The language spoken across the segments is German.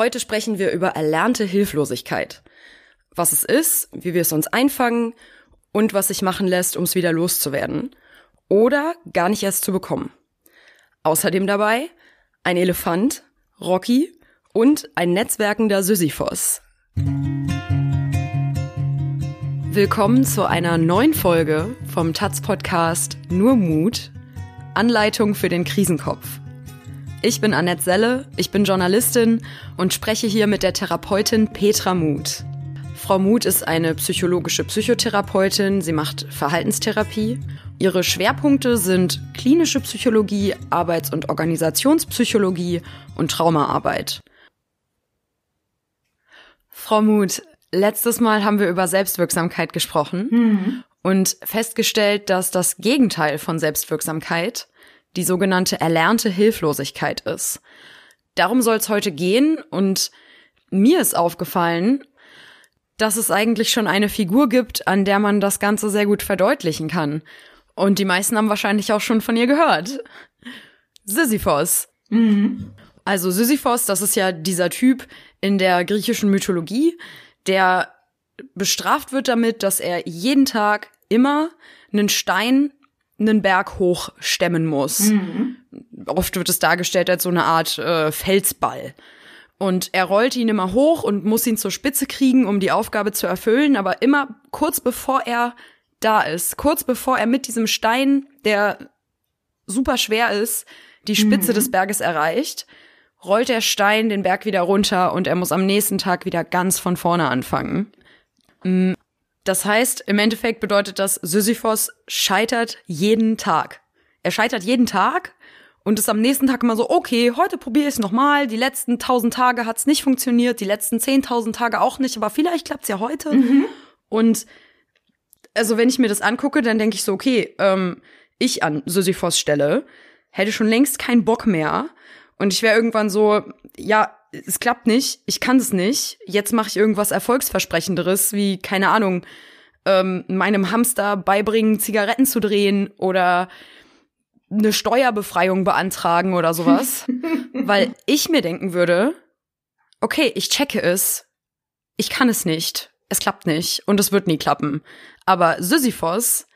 Heute sprechen wir über erlernte Hilflosigkeit. Was es ist, wie wir es uns einfangen und was sich machen lässt, um es wieder loszuwerden. Oder gar nicht erst zu bekommen. Außerdem dabei ein Elefant, Rocky und ein netzwerkender Sisyphos. Willkommen zu einer neuen Folge vom Taz Podcast Nur Mut. Anleitung für den Krisenkopf. Ich bin Annette Selle, ich bin Journalistin und spreche hier mit der Therapeutin Petra Muth. Frau Muth ist eine psychologische Psychotherapeutin, sie macht Verhaltenstherapie. Ihre Schwerpunkte sind klinische Psychologie, Arbeits- und Organisationspsychologie und Traumaarbeit. Frau Muth, letztes Mal haben wir über Selbstwirksamkeit gesprochen mhm. und festgestellt, dass das Gegenteil von Selbstwirksamkeit die sogenannte erlernte Hilflosigkeit ist. Darum soll es heute gehen und mir ist aufgefallen, dass es eigentlich schon eine Figur gibt, an der man das Ganze sehr gut verdeutlichen kann. Und die meisten haben wahrscheinlich auch schon von ihr gehört. Sisyphos. Mhm. Also Sisyphos, das ist ja dieser Typ in der griechischen Mythologie, der bestraft wird damit, dass er jeden Tag immer einen Stein einen Berg hochstemmen muss. Mhm. Oft wird es dargestellt als so eine Art äh, Felsball. Und er rollt ihn immer hoch und muss ihn zur Spitze kriegen, um die Aufgabe zu erfüllen, aber immer kurz bevor er da ist, kurz bevor er mit diesem Stein, der super schwer ist, die Spitze mhm. des Berges erreicht, rollt der Stein den Berg wieder runter und er muss am nächsten Tag wieder ganz von vorne anfangen. Das heißt, im Endeffekt bedeutet das, Sisyphos scheitert jeden Tag. Er scheitert jeden Tag und ist am nächsten Tag immer so, okay, heute probiere ich es nochmal. Die letzten tausend Tage hat es nicht funktioniert, die letzten zehntausend Tage auch nicht, aber vielleicht klappt es ja heute. Mhm. Und also wenn ich mir das angucke, dann denke ich so, okay, ähm, ich an Sisyphos Stelle hätte schon längst keinen Bock mehr. Und ich wäre irgendwann so, ja, es klappt nicht, ich kann es nicht, jetzt mache ich irgendwas Erfolgsversprechenderes, wie, keine Ahnung, ähm, meinem Hamster beibringen, Zigaretten zu drehen oder eine Steuerbefreiung beantragen oder sowas. weil ich mir denken würde, okay, ich checke es, ich kann es nicht, es klappt nicht und es wird nie klappen. Aber Sisyphos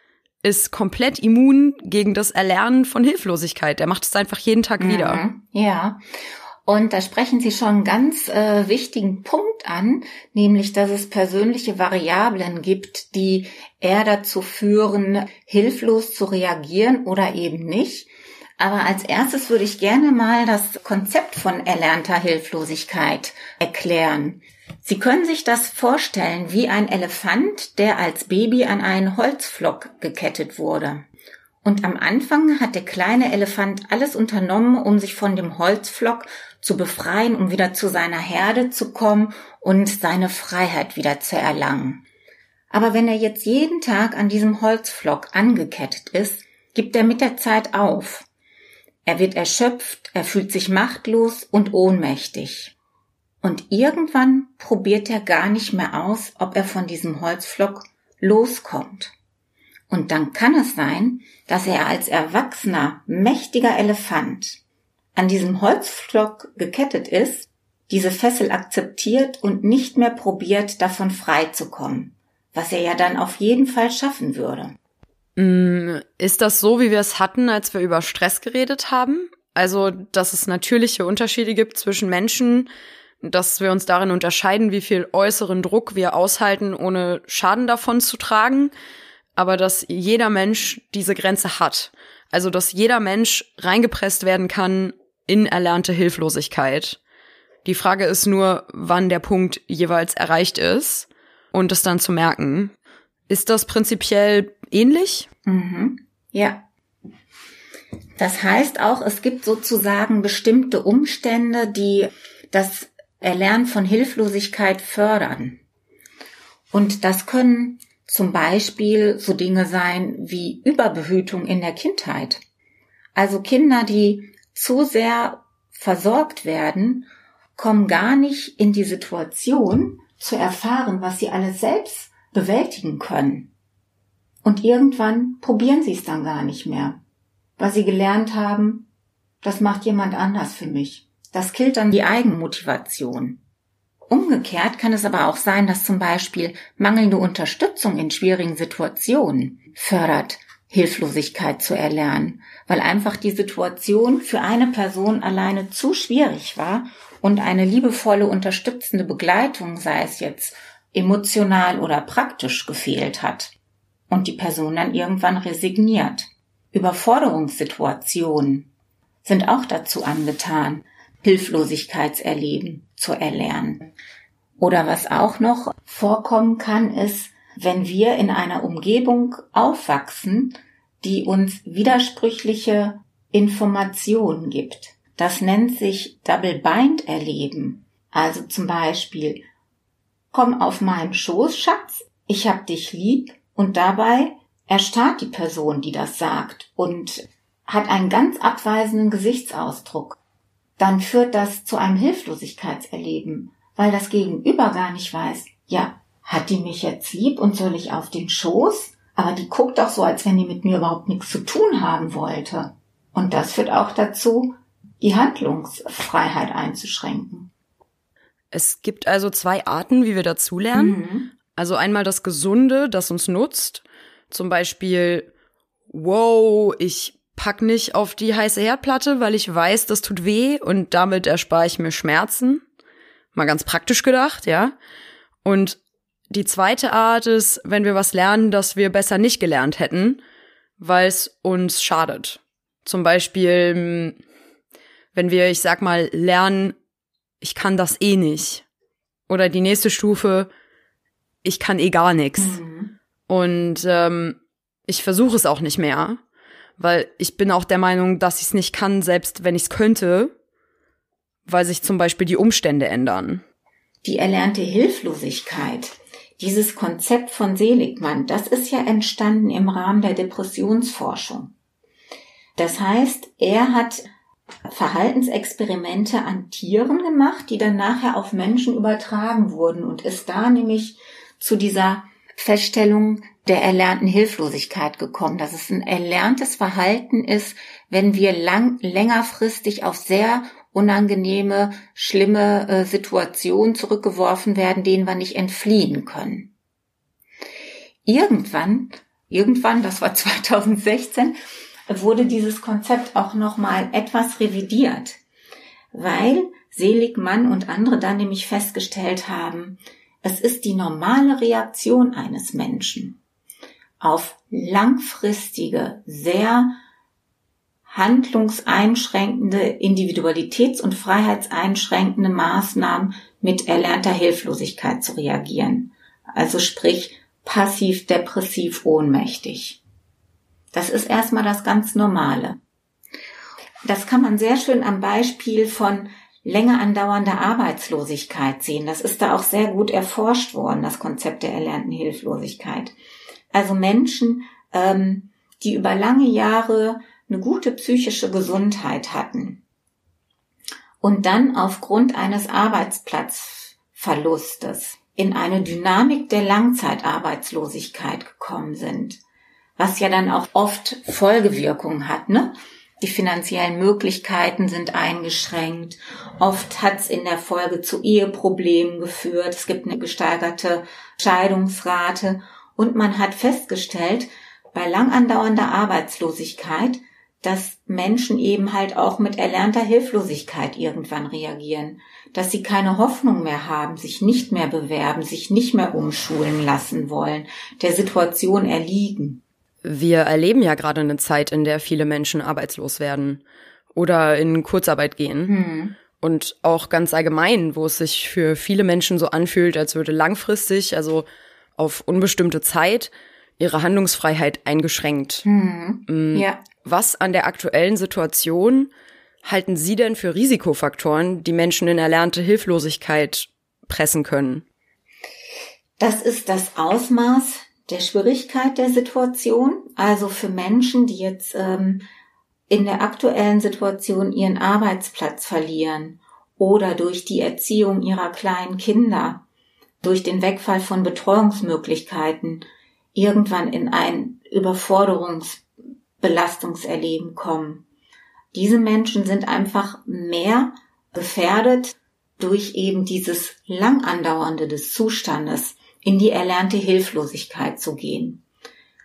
ist komplett immun gegen das Erlernen von Hilflosigkeit. Der macht es einfach jeden Tag wieder. Mhm. Ja. Und da sprechen Sie schon einen ganz äh, wichtigen Punkt an, nämlich dass es persönliche Variablen gibt, die eher dazu führen, hilflos zu reagieren oder eben nicht. Aber als erstes würde ich gerne mal das Konzept von erlernter Hilflosigkeit erklären. Sie können sich das vorstellen wie ein Elefant, der als Baby an einen Holzflock gekettet wurde. Und am Anfang hat der kleine Elefant alles unternommen, um sich von dem Holzflock zu befreien, um wieder zu seiner Herde zu kommen und seine Freiheit wieder zu erlangen. Aber wenn er jetzt jeden Tag an diesem Holzflock angekettet ist, gibt er mit der Zeit auf. Er wird erschöpft, er fühlt sich machtlos und ohnmächtig. Und irgendwann probiert er gar nicht mehr aus, ob er von diesem Holzflock loskommt. Und dann kann es sein, dass er als erwachsener, mächtiger Elefant an diesem Holzflock gekettet ist, diese Fessel akzeptiert und nicht mehr probiert, davon frei zu kommen, was er ja dann auf jeden Fall schaffen würde. Mm, ist das so, wie wir es hatten, als wir über Stress geredet haben? Also, dass es natürliche Unterschiede gibt zwischen Menschen, dass wir uns darin unterscheiden, wie viel äußeren Druck wir aushalten, ohne Schaden davon zu tragen, aber dass jeder Mensch diese Grenze hat. Also, dass jeder Mensch reingepresst werden kann in erlernte Hilflosigkeit. Die Frage ist nur, wann der Punkt jeweils erreicht ist und es dann zu merken. Ist das prinzipiell ähnlich? Mhm. Ja. Das heißt auch, es gibt sozusagen bestimmte Umstände, die das Erlernen von Hilflosigkeit fördern. Und das können zum Beispiel so Dinge sein wie Überbehütung in der Kindheit. Also Kinder, die zu sehr versorgt werden, kommen gar nicht in die Situation zu erfahren, was sie alles selbst bewältigen können. Und irgendwann probieren sie es dann gar nicht mehr, weil sie gelernt haben, das macht jemand anders für mich. Das killt dann die Eigenmotivation. Umgekehrt kann es aber auch sein, dass zum Beispiel mangelnde Unterstützung in schwierigen Situationen fördert, Hilflosigkeit zu erlernen, weil einfach die Situation für eine Person alleine zu schwierig war und eine liebevolle, unterstützende Begleitung, sei es jetzt emotional oder praktisch, gefehlt hat. Und die Person dann irgendwann resigniert. Überforderungssituationen sind auch dazu angetan, Hilflosigkeitserleben zu erlernen. Oder was auch noch vorkommen kann, ist, wenn wir in einer Umgebung aufwachsen, die uns widersprüchliche Informationen gibt. Das nennt sich Double Bind erleben. Also zum Beispiel, komm auf meinen Schoß, Schatz, ich hab dich lieb und dabei erstarrt die Person, die das sagt und hat einen ganz abweisenden Gesichtsausdruck. Dann führt das zu einem Hilflosigkeitserleben, weil das Gegenüber gar nicht weiß, ja, hat die mich jetzt lieb und soll ich auf den Schoß? Aber die guckt doch so, als wenn die mit mir überhaupt nichts zu tun haben wollte. Und das führt auch dazu, die Handlungsfreiheit einzuschränken. Es gibt also zwei Arten, wie wir dazulernen. Mhm. Also einmal das Gesunde, das uns nutzt. Zum Beispiel, wow, ich pack nicht auf die heiße Herdplatte, weil ich weiß, das tut weh und damit erspare ich mir Schmerzen. Mal ganz praktisch gedacht, ja. Und die zweite Art ist, wenn wir was lernen, das wir besser nicht gelernt hätten, weil es uns schadet. Zum Beispiel, hm, wenn wir, ich sag mal, lernen, ich kann das eh nicht. Oder die nächste Stufe, ich kann eh gar nichts. Mhm. Und ähm, ich versuche es auch nicht mehr, weil ich bin auch der Meinung, dass ich es nicht kann, selbst wenn ich es könnte, weil sich zum Beispiel die Umstände ändern. Die erlernte Hilflosigkeit dieses Konzept von Seligmann, das ist ja entstanden im Rahmen der Depressionsforschung. Das heißt, er hat Verhaltensexperimente an Tieren gemacht, die dann nachher auf Menschen übertragen wurden und ist da nämlich zu dieser Feststellung der erlernten Hilflosigkeit gekommen, dass es ein erlerntes Verhalten ist, wenn wir lang, längerfristig auf sehr unangenehme, schlimme äh, Situationen zurückgeworfen werden, denen wir nicht entfliehen können. Irgendwann, irgendwann, das war 2016, wurde dieses Konzept auch nochmal etwas revidiert, weil Seligmann und andere dann nämlich festgestellt haben, es ist die normale Reaktion eines Menschen auf langfristige, sehr handlungseinschränkende, individualitäts- und freiheitseinschränkende Maßnahmen mit erlernter Hilflosigkeit zu reagieren. Also sprich passiv, depressiv, ohnmächtig. Das ist erstmal das ganz Normale. Das kann man sehr schön am Beispiel von länger andauernder Arbeitslosigkeit sehen. Das ist da auch sehr gut erforscht worden, das Konzept der erlernten Hilflosigkeit. Also Menschen, ähm, die über lange Jahre eine gute psychische Gesundheit hatten und dann aufgrund eines Arbeitsplatzverlustes in eine Dynamik der Langzeitarbeitslosigkeit gekommen sind, was ja dann auch oft Folgewirkungen hat, ne? Die finanziellen Möglichkeiten sind eingeschränkt. Oft hat es in der Folge zu Eheproblemen geführt. Es gibt eine gesteigerte Scheidungsrate. Und man hat festgestellt, bei lang andauernder Arbeitslosigkeit dass Menschen eben halt auch mit erlernter Hilflosigkeit irgendwann reagieren, dass sie keine Hoffnung mehr haben, sich nicht mehr bewerben, sich nicht mehr umschulen lassen wollen, der Situation erliegen. Wir erleben ja gerade eine Zeit, in der viele Menschen arbeitslos werden oder in Kurzarbeit gehen. Hm. Und auch ganz allgemein, wo es sich für viele Menschen so anfühlt, als würde langfristig, also auf unbestimmte Zeit, ihre Handlungsfreiheit eingeschränkt. Hm. Mm. Ja. Was an der aktuellen Situation halten Sie denn für Risikofaktoren, die Menschen in erlernte Hilflosigkeit pressen können? Das ist das Ausmaß der Schwierigkeit der Situation. Also für Menschen, die jetzt ähm, in der aktuellen Situation ihren Arbeitsplatz verlieren oder durch die Erziehung ihrer kleinen Kinder, durch den Wegfall von Betreuungsmöglichkeiten irgendwann in ein Überforderungs Belastungserleben kommen. Diese Menschen sind einfach mehr gefährdet, durch eben dieses lang andauernde des Zustandes in die erlernte Hilflosigkeit zu gehen.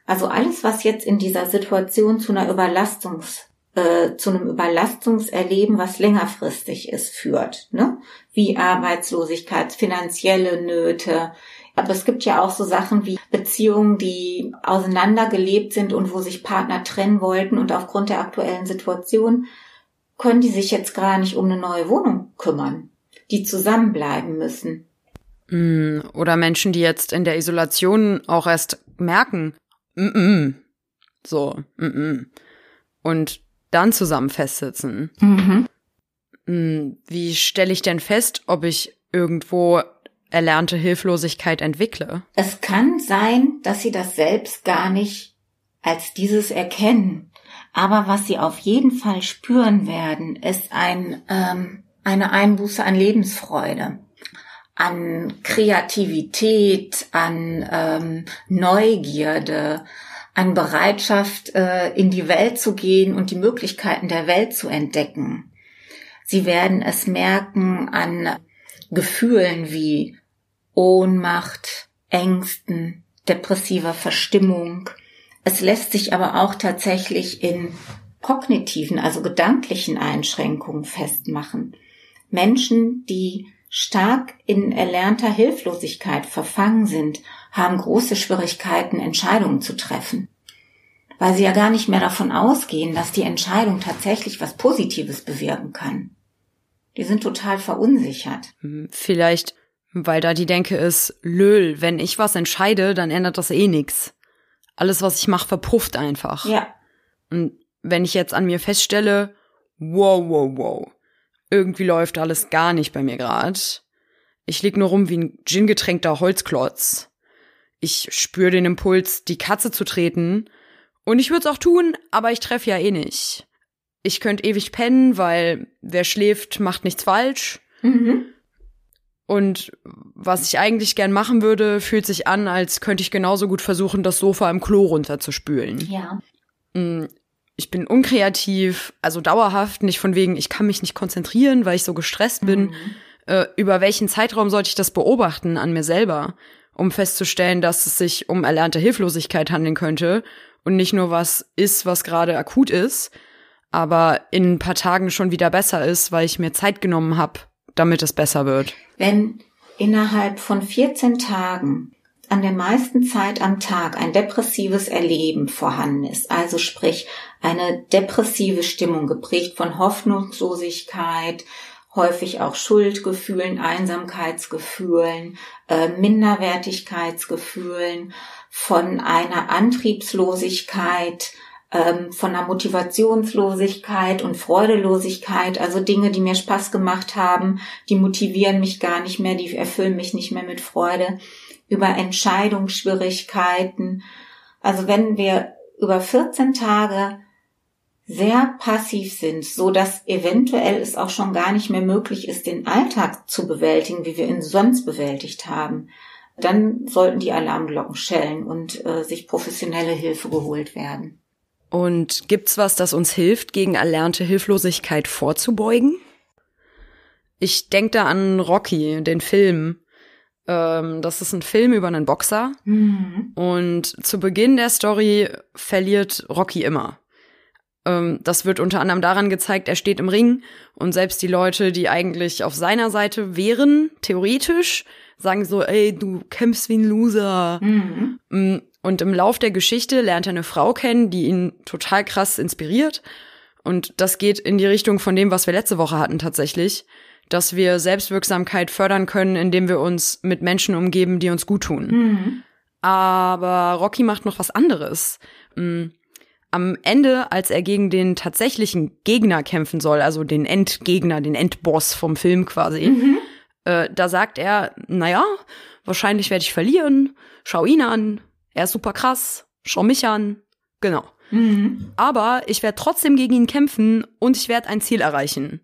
Also alles, was jetzt in dieser Situation zu einer Überlastungs äh, zu einem Überlastungserleben, was längerfristig ist, führt, ne? Wie Arbeitslosigkeit, finanzielle Nöte. Aber es gibt ja auch so Sachen wie Beziehungen, die auseinandergelebt sind und wo sich Partner trennen wollten und aufgrund der aktuellen Situation können die sich jetzt gar nicht um eine neue Wohnung kümmern, die zusammenbleiben müssen. Mm, oder Menschen, die jetzt in der Isolation auch erst merken, mm -mm. so, mm -mm. und dann zusammen festsitzen. Mhm. Mm, wie stelle ich denn fest, ob ich irgendwo erlernte Hilflosigkeit entwickle? Es kann sein, dass sie das selbst gar nicht als dieses erkennen. Aber was sie auf jeden Fall spüren werden, ist ein, ähm, eine Einbuße an Lebensfreude an Kreativität, an ähm, Neugierde, an Bereitschaft, äh, in die Welt zu gehen und die Möglichkeiten der Welt zu entdecken. Sie werden es merken an Gefühlen wie Ohnmacht, Ängsten, depressiver Verstimmung. Es lässt sich aber auch tatsächlich in kognitiven, also gedanklichen Einschränkungen festmachen. Menschen, die stark in erlernter Hilflosigkeit verfangen sind, haben große Schwierigkeiten, Entscheidungen zu treffen. Weil sie ja gar nicht mehr davon ausgehen, dass die Entscheidung tatsächlich was Positives bewirken kann. Die sind total verunsichert. Hm, vielleicht, weil da die Denke ist, Löl, wenn ich was entscheide, dann ändert das eh nix. Alles, was ich mache, verpufft einfach. Ja. Und wenn ich jetzt an mir feststelle, wow, wow, wow, irgendwie läuft alles gar nicht bei mir grad. Ich lieg nur rum wie ein gingetränkter Holzklotz. Ich spür den Impuls, die Katze zu treten. Und ich würde es auch tun, aber ich treffe ja eh nicht. Ich könnte ewig pennen, weil wer schläft, macht nichts falsch. Mhm. Und was ich eigentlich gern machen würde, fühlt sich an, als könnte ich genauso gut versuchen, das Sofa im Klo runterzuspülen. Ja. Mm, ich bin unkreativ, also dauerhaft, nicht von wegen, ich kann mich nicht konzentrieren, weil ich so gestresst bin. Mhm. Äh, über welchen Zeitraum sollte ich das beobachten an mir selber, um festzustellen, dass es sich um erlernte Hilflosigkeit handeln könnte und nicht nur was ist, was gerade akut ist, aber in ein paar Tagen schon wieder besser ist, weil ich mir Zeit genommen habe, damit es besser wird. Wenn innerhalb von 14 Tagen an der meisten Zeit am Tag ein depressives Erleben vorhanden ist, also sprich eine depressive Stimmung geprägt von Hoffnungslosigkeit, häufig auch Schuldgefühlen, Einsamkeitsgefühlen, äh, Minderwertigkeitsgefühlen, von einer Antriebslosigkeit, ähm, von einer Motivationslosigkeit und Freudelosigkeit, also Dinge, die mir Spaß gemacht haben, die motivieren mich gar nicht mehr, die erfüllen mich nicht mehr mit Freude über Entscheidungsschwierigkeiten. Also wenn wir über 14 Tage sehr passiv sind, so dass eventuell es auch schon gar nicht mehr möglich ist, den Alltag zu bewältigen, wie wir ihn sonst bewältigt haben, dann sollten die Alarmglocken schellen und äh, sich professionelle Hilfe geholt werden. Und gibt's was, das uns hilft, gegen erlernte Hilflosigkeit vorzubeugen? Ich denke da an Rocky, den Film. Ähm, das ist ein Film über einen Boxer. Mhm. Und zu Beginn der Story verliert Rocky immer. Ähm, das wird unter anderem daran gezeigt, er steht im Ring und selbst die Leute, die eigentlich auf seiner Seite wären, theoretisch, sagen so, ey, du kämpfst wie ein Loser. Mhm. Und im Lauf der Geschichte lernt er eine Frau kennen, die ihn total krass inspiriert. Und das geht in die Richtung von dem, was wir letzte Woche hatten tatsächlich dass wir Selbstwirksamkeit fördern können, indem wir uns mit Menschen umgeben, die uns gut tun. Mhm. Aber Rocky macht noch was anderes. Mm, am Ende, als er gegen den tatsächlichen Gegner kämpfen soll, also den Endgegner, den Endboss vom Film quasi, mhm. äh, da sagt er, naja, wahrscheinlich werde ich verlieren, schau ihn an, er ist super krass, schau mich an, genau. Mhm. Aber ich werde trotzdem gegen ihn kämpfen und ich werde ein Ziel erreichen.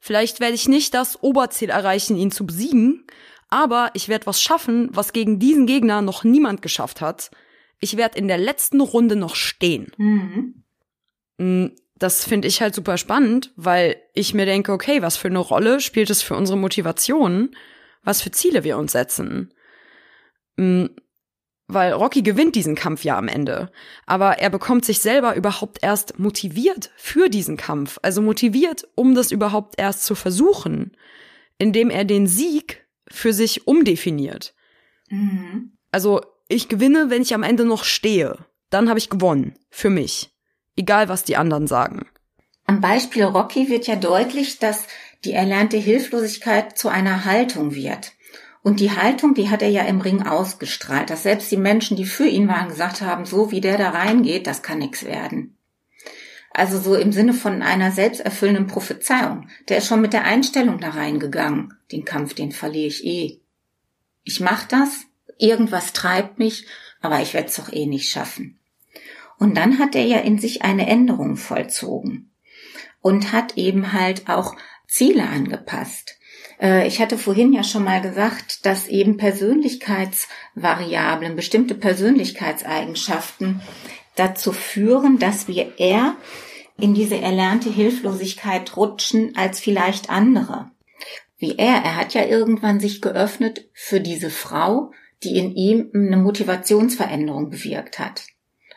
Vielleicht werde ich nicht das Oberziel erreichen, ihn zu besiegen, aber ich werde was schaffen, was gegen diesen Gegner noch niemand geschafft hat. Ich werde in der letzten Runde noch stehen. Mhm. Mm, das finde ich halt super spannend, weil ich mir denke, okay, was für eine Rolle spielt es für unsere Motivation, was für Ziele wir uns setzen. Weil Rocky gewinnt diesen Kampf ja am Ende. Aber er bekommt sich selber überhaupt erst motiviert für diesen Kampf. Also motiviert, um das überhaupt erst zu versuchen, indem er den Sieg für sich umdefiniert. Mhm. Also ich gewinne, wenn ich am Ende noch stehe. Dann habe ich gewonnen. Für mich. Egal, was die anderen sagen. Am Beispiel Rocky wird ja deutlich, dass die erlernte Hilflosigkeit zu einer Haltung wird. Und die Haltung, die hat er ja im Ring ausgestrahlt, dass selbst die Menschen, die für ihn waren, gesagt haben, so wie der da reingeht, das kann nichts werden. Also so im Sinne von einer selbsterfüllenden Prophezeiung. Der ist schon mit der Einstellung da reingegangen. Den Kampf, den verliere ich eh. Ich mach das, irgendwas treibt mich, aber ich werde es doch eh nicht schaffen. Und dann hat er ja in sich eine Änderung vollzogen und hat eben halt auch Ziele angepasst. Äh, ich hatte vorhin ja schon mal gesagt, dass eben Persönlichkeitsvariablen, bestimmte Persönlichkeitseigenschaften dazu führen, dass wir eher in diese erlernte Hilflosigkeit rutschen als vielleicht andere. Wie er, er hat ja irgendwann sich geöffnet für diese Frau, die in ihm eine Motivationsveränderung bewirkt hat.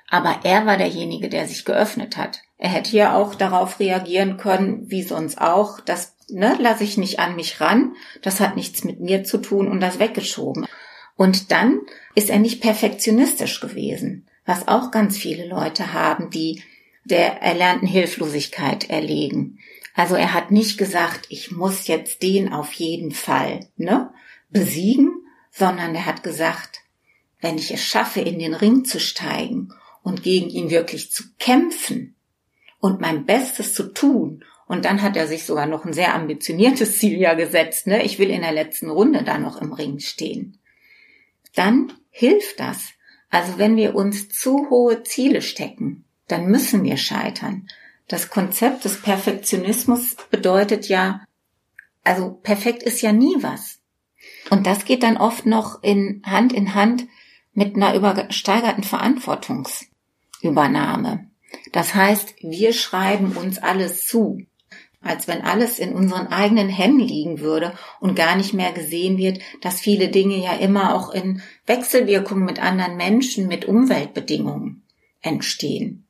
Aber er war derjenige, der sich geöffnet hat. Er hätte ja auch darauf reagieren können, wie sonst auch, dass ne, lasse ich nicht an mich ran, das hat nichts mit mir zu tun und das weggeschoben. Und dann ist er nicht perfektionistisch gewesen, was auch ganz viele Leute haben, die der erlernten Hilflosigkeit erlegen. Also er hat nicht gesagt, ich muss jetzt den auf jeden Fall ne, besiegen, sondern er hat gesagt, wenn ich es schaffe, in den Ring zu steigen und gegen ihn wirklich zu kämpfen und mein Bestes zu tun und dann hat er sich sogar noch ein sehr ambitioniertes Ziel ja gesetzt. Ne? Ich will in der letzten Runde da noch im Ring stehen. Dann hilft das. Also wenn wir uns zu hohe Ziele stecken, dann müssen wir scheitern. Das Konzept des Perfektionismus bedeutet ja, also perfekt ist ja nie was. Und das geht dann oft noch in Hand in Hand mit einer übersteigerten Verantwortungsübernahme. Das heißt, wir schreiben uns alles zu als wenn alles in unseren eigenen Händen liegen würde und gar nicht mehr gesehen wird, dass viele Dinge ja immer auch in Wechselwirkung mit anderen Menschen, mit Umweltbedingungen entstehen.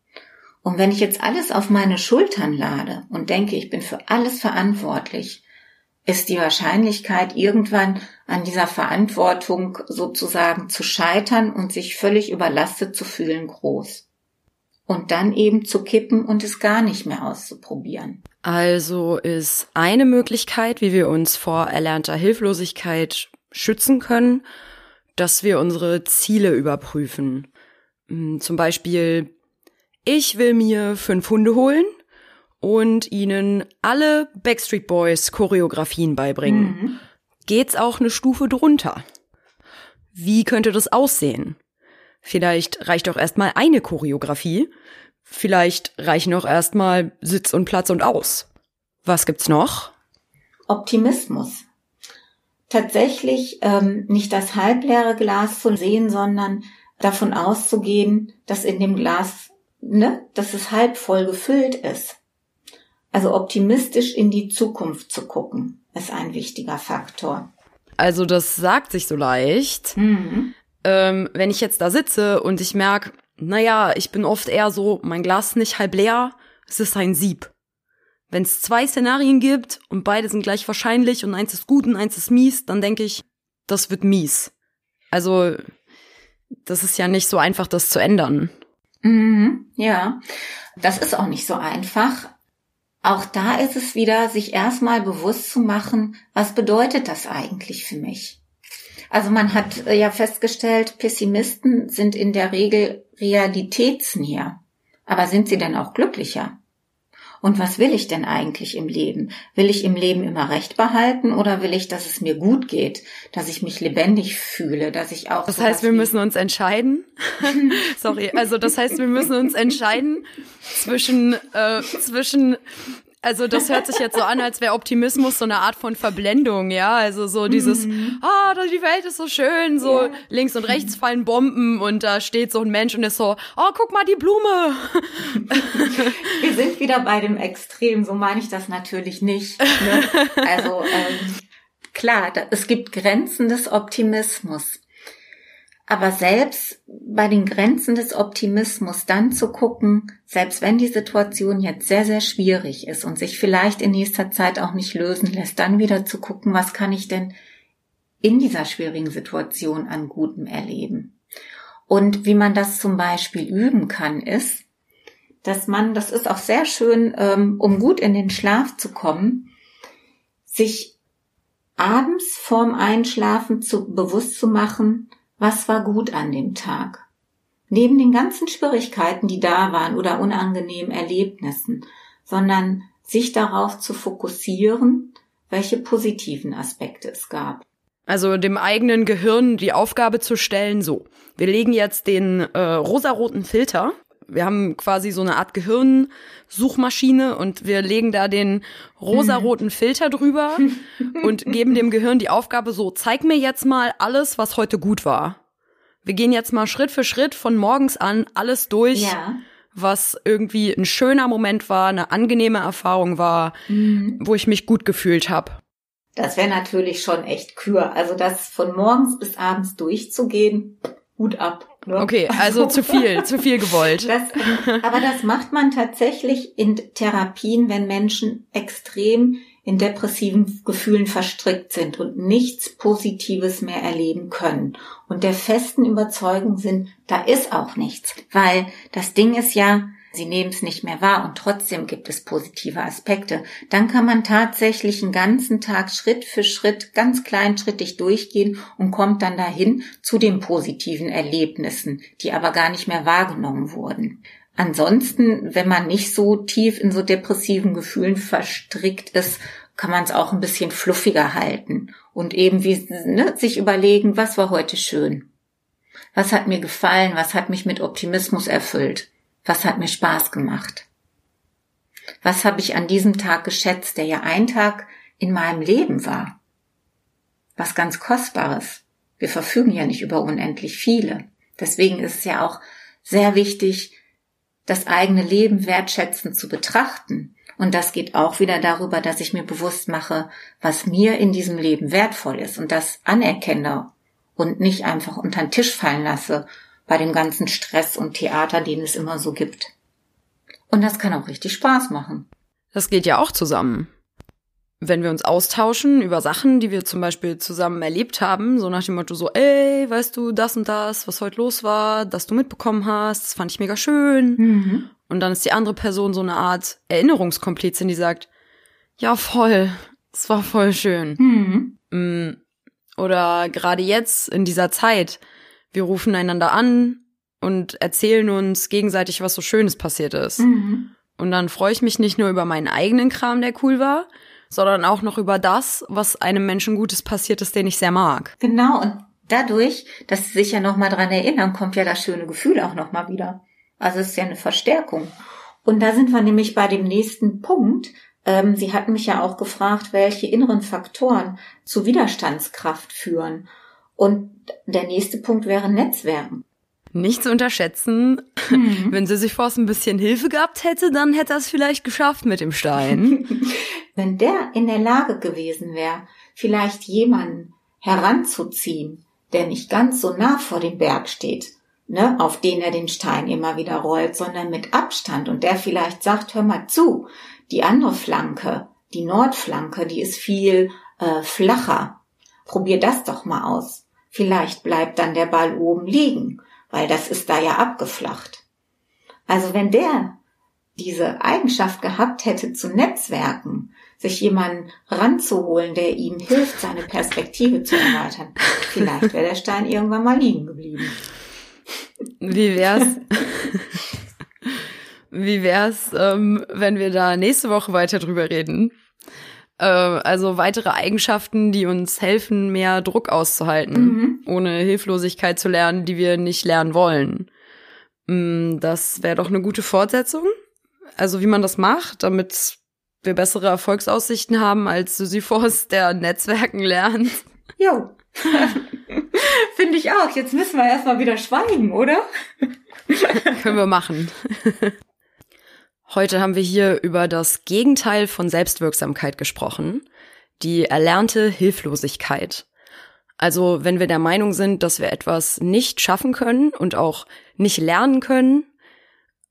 Und wenn ich jetzt alles auf meine Schultern lade und denke, ich bin für alles verantwortlich, ist die Wahrscheinlichkeit, irgendwann an dieser Verantwortung sozusagen zu scheitern und sich völlig überlastet zu fühlen, groß und dann eben zu kippen und es gar nicht mehr auszuprobieren. Also ist eine Möglichkeit, wie wir uns vor erlernter Hilflosigkeit schützen können, dass wir unsere Ziele überprüfen. Hm, zum Beispiel, ich will mir fünf Hunde holen und ihnen alle Backstreet Boys Choreografien beibringen. Mhm. Geht's auch eine Stufe drunter? Wie könnte das aussehen? Vielleicht reicht auch erstmal eine Choreografie. Vielleicht reichen auch erstmal Sitz und Platz und aus. Was gibt's noch? Optimismus. Tatsächlich ähm, nicht das halbleere Glas zu sehen, sondern davon auszugehen, dass in dem Glas, ne, dass es halb voll gefüllt ist. Also optimistisch in die Zukunft zu gucken, ist ein wichtiger Faktor. Also das sagt sich so leicht. Mhm ähm, wenn ich jetzt da sitze und ich merke, naja, ich bin oft eher so, mein Glas nicht halb leer, es ist ein Sieb. Wenn es zwei Szenarien gibt und beide sind gleich wahrscheinlich und eins ist gut und eins ist mies, dann denke ich, das wird mies. Also, das ist ja nicht so einfach, das zu ändern. Mhm, ja, das ist auch nicht so einfach. Auch da ist es wieder, sich erstmal bewusst zu machen, was bedeutet das eigentlich für mich? Also man hat äh, ja festgestellt, Pessimisten sind in der Regel realitätsnäher. Aber sind sie denn auch glücklicher? Und was will ich denn eigentlich im Leben? Will ich im Leben immer Recht behalten oder will ich, dass es mir gut geht, dass ich mich lebendig fühle, dass ich auch. Das heißt, wir müssen uns entscheiden. Sorry, also das heißt, wir müssen uns entscheiden zwischen äh, zwischen Also das hört sich jetzt so an, als wäre Optimismus so eine Art von Verblendung, ja. Also so dieses, mhm. ah, die Welt ist so schön, so ja. links und rechts fallen Bomben und da steht so ein Mensch und ist so, oh, guck mal die Blume. Wir sind wieder bei dem Extrem, so meine ich das natürlich nicht. Ne? Also ähm, klar, da, es gibt Grenzen des Optimismus. Aber selbst bei den Grenzen des Optimismus dann zu gucken, selbst wenn die Situation jetzt sehr, sehr schwierig ist und sich vielleicht in nächster Zeit auch nicht lösen lässt, dann wieder zu gucken, was kann ich denn in dieser schwierigen Situation an Gutem erleben. Und wie man das zum Beispiel üben kann, ist, dass man, das ist auch sehr schön, ähm, um gut in den Schlaf zu kommen, sich abends vorm Einschlafen zu bewusst zu machen, was war gut an dem Tag? Neben den ganzen Schwierigkeiten, die da waren oder unangenehmen Erlebnissen, sondern sich darauf zu fokussieren, welche positiven Aspekte es gab. Also dem eigenen Gehirn die Aufgabe zu stellen, so, wir legen jetzt den äh, rosaroten Filter. Wir haben quasi so eine Art Gehirnsuchmaschine und wir legen da den rosaroten Filter drüber und geben dem Gehirn die Aufgabe so, zeig mir jetzt mal alles, was heute gut war. Wir gehen jetzt mal Schritt für Schritt von morgens an alles durch. Ja was irgendwie ein schöner Moment war, eine angenehme Erfahrung war, mhm. wo ich mich gut gefühlt habe. Das wäre natürlich schon echt kür. Also das von morgens bis abends durchzugehen, Hut ab. Ne? Okay, also zu viel, zu viel gewollt. Das, aber das macht man tatsächlich in Therapien, wenn Menschen extrem in depressiven Gefühlen verstrickt sind und nichts Positives mehr erleben können und der festen Überzeugung sind, da ist auch nichts. Weil das Ding ist ja, sie nehmen es nicht mehr wahr und trotzdem gibt es positive Aspekte, dann kann man tatsächlich einen ganzen Tag Schritt für Schritt ganz kleinschrittig durchgehen und kommt dann dahin zu den positiven Erlebnissen, die aber gar nicht mehr wahrgenommen wurden. Ansonsten, wenn man nicht so tief in so depressiven Gefühlen verstrickt ist, kann man es auch ein bisschen fluffiger halten und eben wie ne, sich überlegen, was war heute schön? Was hat mir gefallen? Was hat mich mit Optimismus erfüllt? Was hat mir Spaß gemacht? Was habe ich an diesem Tag geschätzt, der ja ein Tag in meinem Leben war? Was ganz Kostbares. Wir verfügen ja nicht über unendlich viele. Deswegen ist es ja auch sehr wichtig, das eigene Leben wertschätzend zu betrachten. Und das geht auch wieder darüber, dass ich mir bewusst mache, was mir in diesem Leben wertvoll ist und das anerkenne und nicht einfach unter den Tisch fallen lasse bei dem ganzen Stress und Theater, den es immer so gibt. Und das kann auch richtig Spaß machen. Das geht ja auch zusammen. Wenn wir uns austauschen über Sachen, die wir zum Beispiel zusammen erlebt haben, so nach dem Motto so, ey, weißt du, das und das, was heute los war, das du mitbekommen hast, das fand ich mega schön. Mhm. Und dann ist die andere Person so eine Art Erinnerungskomplizin, die sagt, ja, voll, es war voll schön. Mhm. Mm, oder gerade jetzt in dieser Zeit, wir rufen einander an und erzählen uns gegenseitig, was so Schönes passiert ist. Mhm. Und dann freue ich mich nicht nur über meinen eigenen Kram, der cool war, sondern auch noch über das, was einem Menschen Gutes passiert ist, den ich sehr mag. Genau, und dadurch, dass sie sich ja nochmal dran erinnern, kommt ja das schöne Gefühl auch nochmal wieder. Also es ist ja eine Verstärkung. Und da sind wir nämlich bei dem nächsten Punkt. Ähm, sie hatten mich ja auch gefragt, welche inneren Faktoren zu Widerstandskraft führen. Und der nächste Punkt wäre Netzwerken. Nicht zu unterschätzen. Mhm. Wenn sie sich vorher ein bisschen Hilfe gehabt hätte, dann hätte er es vielleicht geschafft mit dem Stein. Wenn der in der Lage gewesen wäre, vielleicht jemanden heranzuziehen, der nicht ganz so nah vor dem Berg steht, ne, auf den er den Stein immer wieder rollt, sondern mit Abstand und der vielleicht sagt, hör mal zu, die andere Flanke, die Nordflanke, die ist viel äh, flacher. Probier das doch mal aus. Vielleicht bleibt dann der Ball oben liegen, weil das ist da ja abgeflacht. Also wenn der diese Eigenschaft gehabt hätte zu Netzwerken, sich jemanden ranzuholen, der ihm hilft, seine Perspektive zu erweitern, vielleicht wäre der Stein irgendwann mal liegen geblieben. Wie wär's? Wie wär's, ähm, wenn wir da nächste Woche weiter drüber reden? Äh, also weitere Eigenschaften, die uns helfen, mehr Druck auszuhalten, mhm. ohne Hilflosigkeit zu lernen, die wir nicht lernen wollen. Mm, das wäre doch eine gute Fortsetzung. Also wie man das macht, damit wir bessere Erfolgsaussichten haben als Sisyphos, der Netzwerken lernt. Jo. Finde ich auch. Jetzt müssen wir erstmal wieder schweigen, oder? Können wir machen. Heute haben wir hier über das Gegenteil von Selbstwirksamkeit gesprochen, die erlernte Hilflosigkeit. Also wenn wir der Meinung sind, dass wir etwas nicht schaffen können und auch nicht lernen können,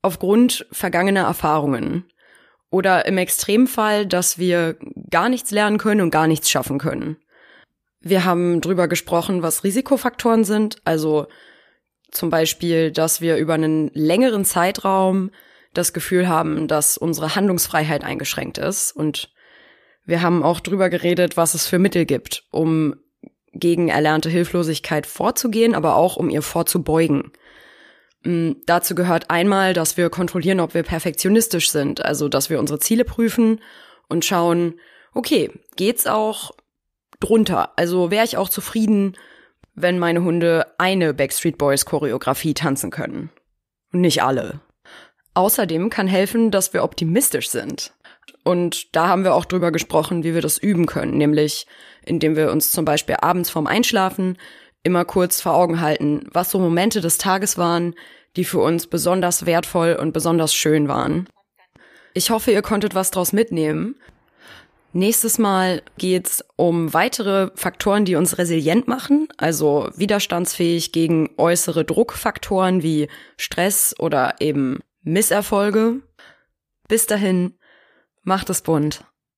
aufgrund vergangener Erfahrungen. Oder im Extremfall, dass wir gar nichts lernen können und gar nichts schaffen können. Wir haben drüber gesprochen, was Risikofaktoren sind, also zum Beispiel, dass wir über einen längeren Zeitraum das Gefühl haben, dass unsere Handlungsfreiheit eingeschränkt ist. Und wir haben auch drüber geredet, was es für Mittel gibt, um gegen erlernte Hilflosigkeit vorzugehen, aber auch um ihr vorzubeugen. Mm, dazu gehört einmal, dass wir kontrollieren, ob wir perfektionistisch sind, also dass wir unsere Ziele prüfen und schauen, okay, geht's auch drunter? Also wäre ich auch zufrieden, wenn meine Hunde eine Backstreet Boys Choreografie tanzen können. Und nicht alle. Außerdem kann helfen, dass wir optimistisch sind. Und da haben wir auch drüber gesprochen, wie wir das üben können, nämlich indem wir uns zum Beispiel abends vorm Einschlafen immer kurz vor Augen halten, was so Momente des Tages waren, die für uns besonders wertvoll und besonders schön waren. Ich hoffe, ihr konntet was draus mitnehmen. Nächstes Mal geht's um weitere Faktoren, die uns resilient machen, also widerstandsfähig gegen äußere Druckfaktoren wie Stress oder eben Misserfolge. Bis dahin, macht es bunt.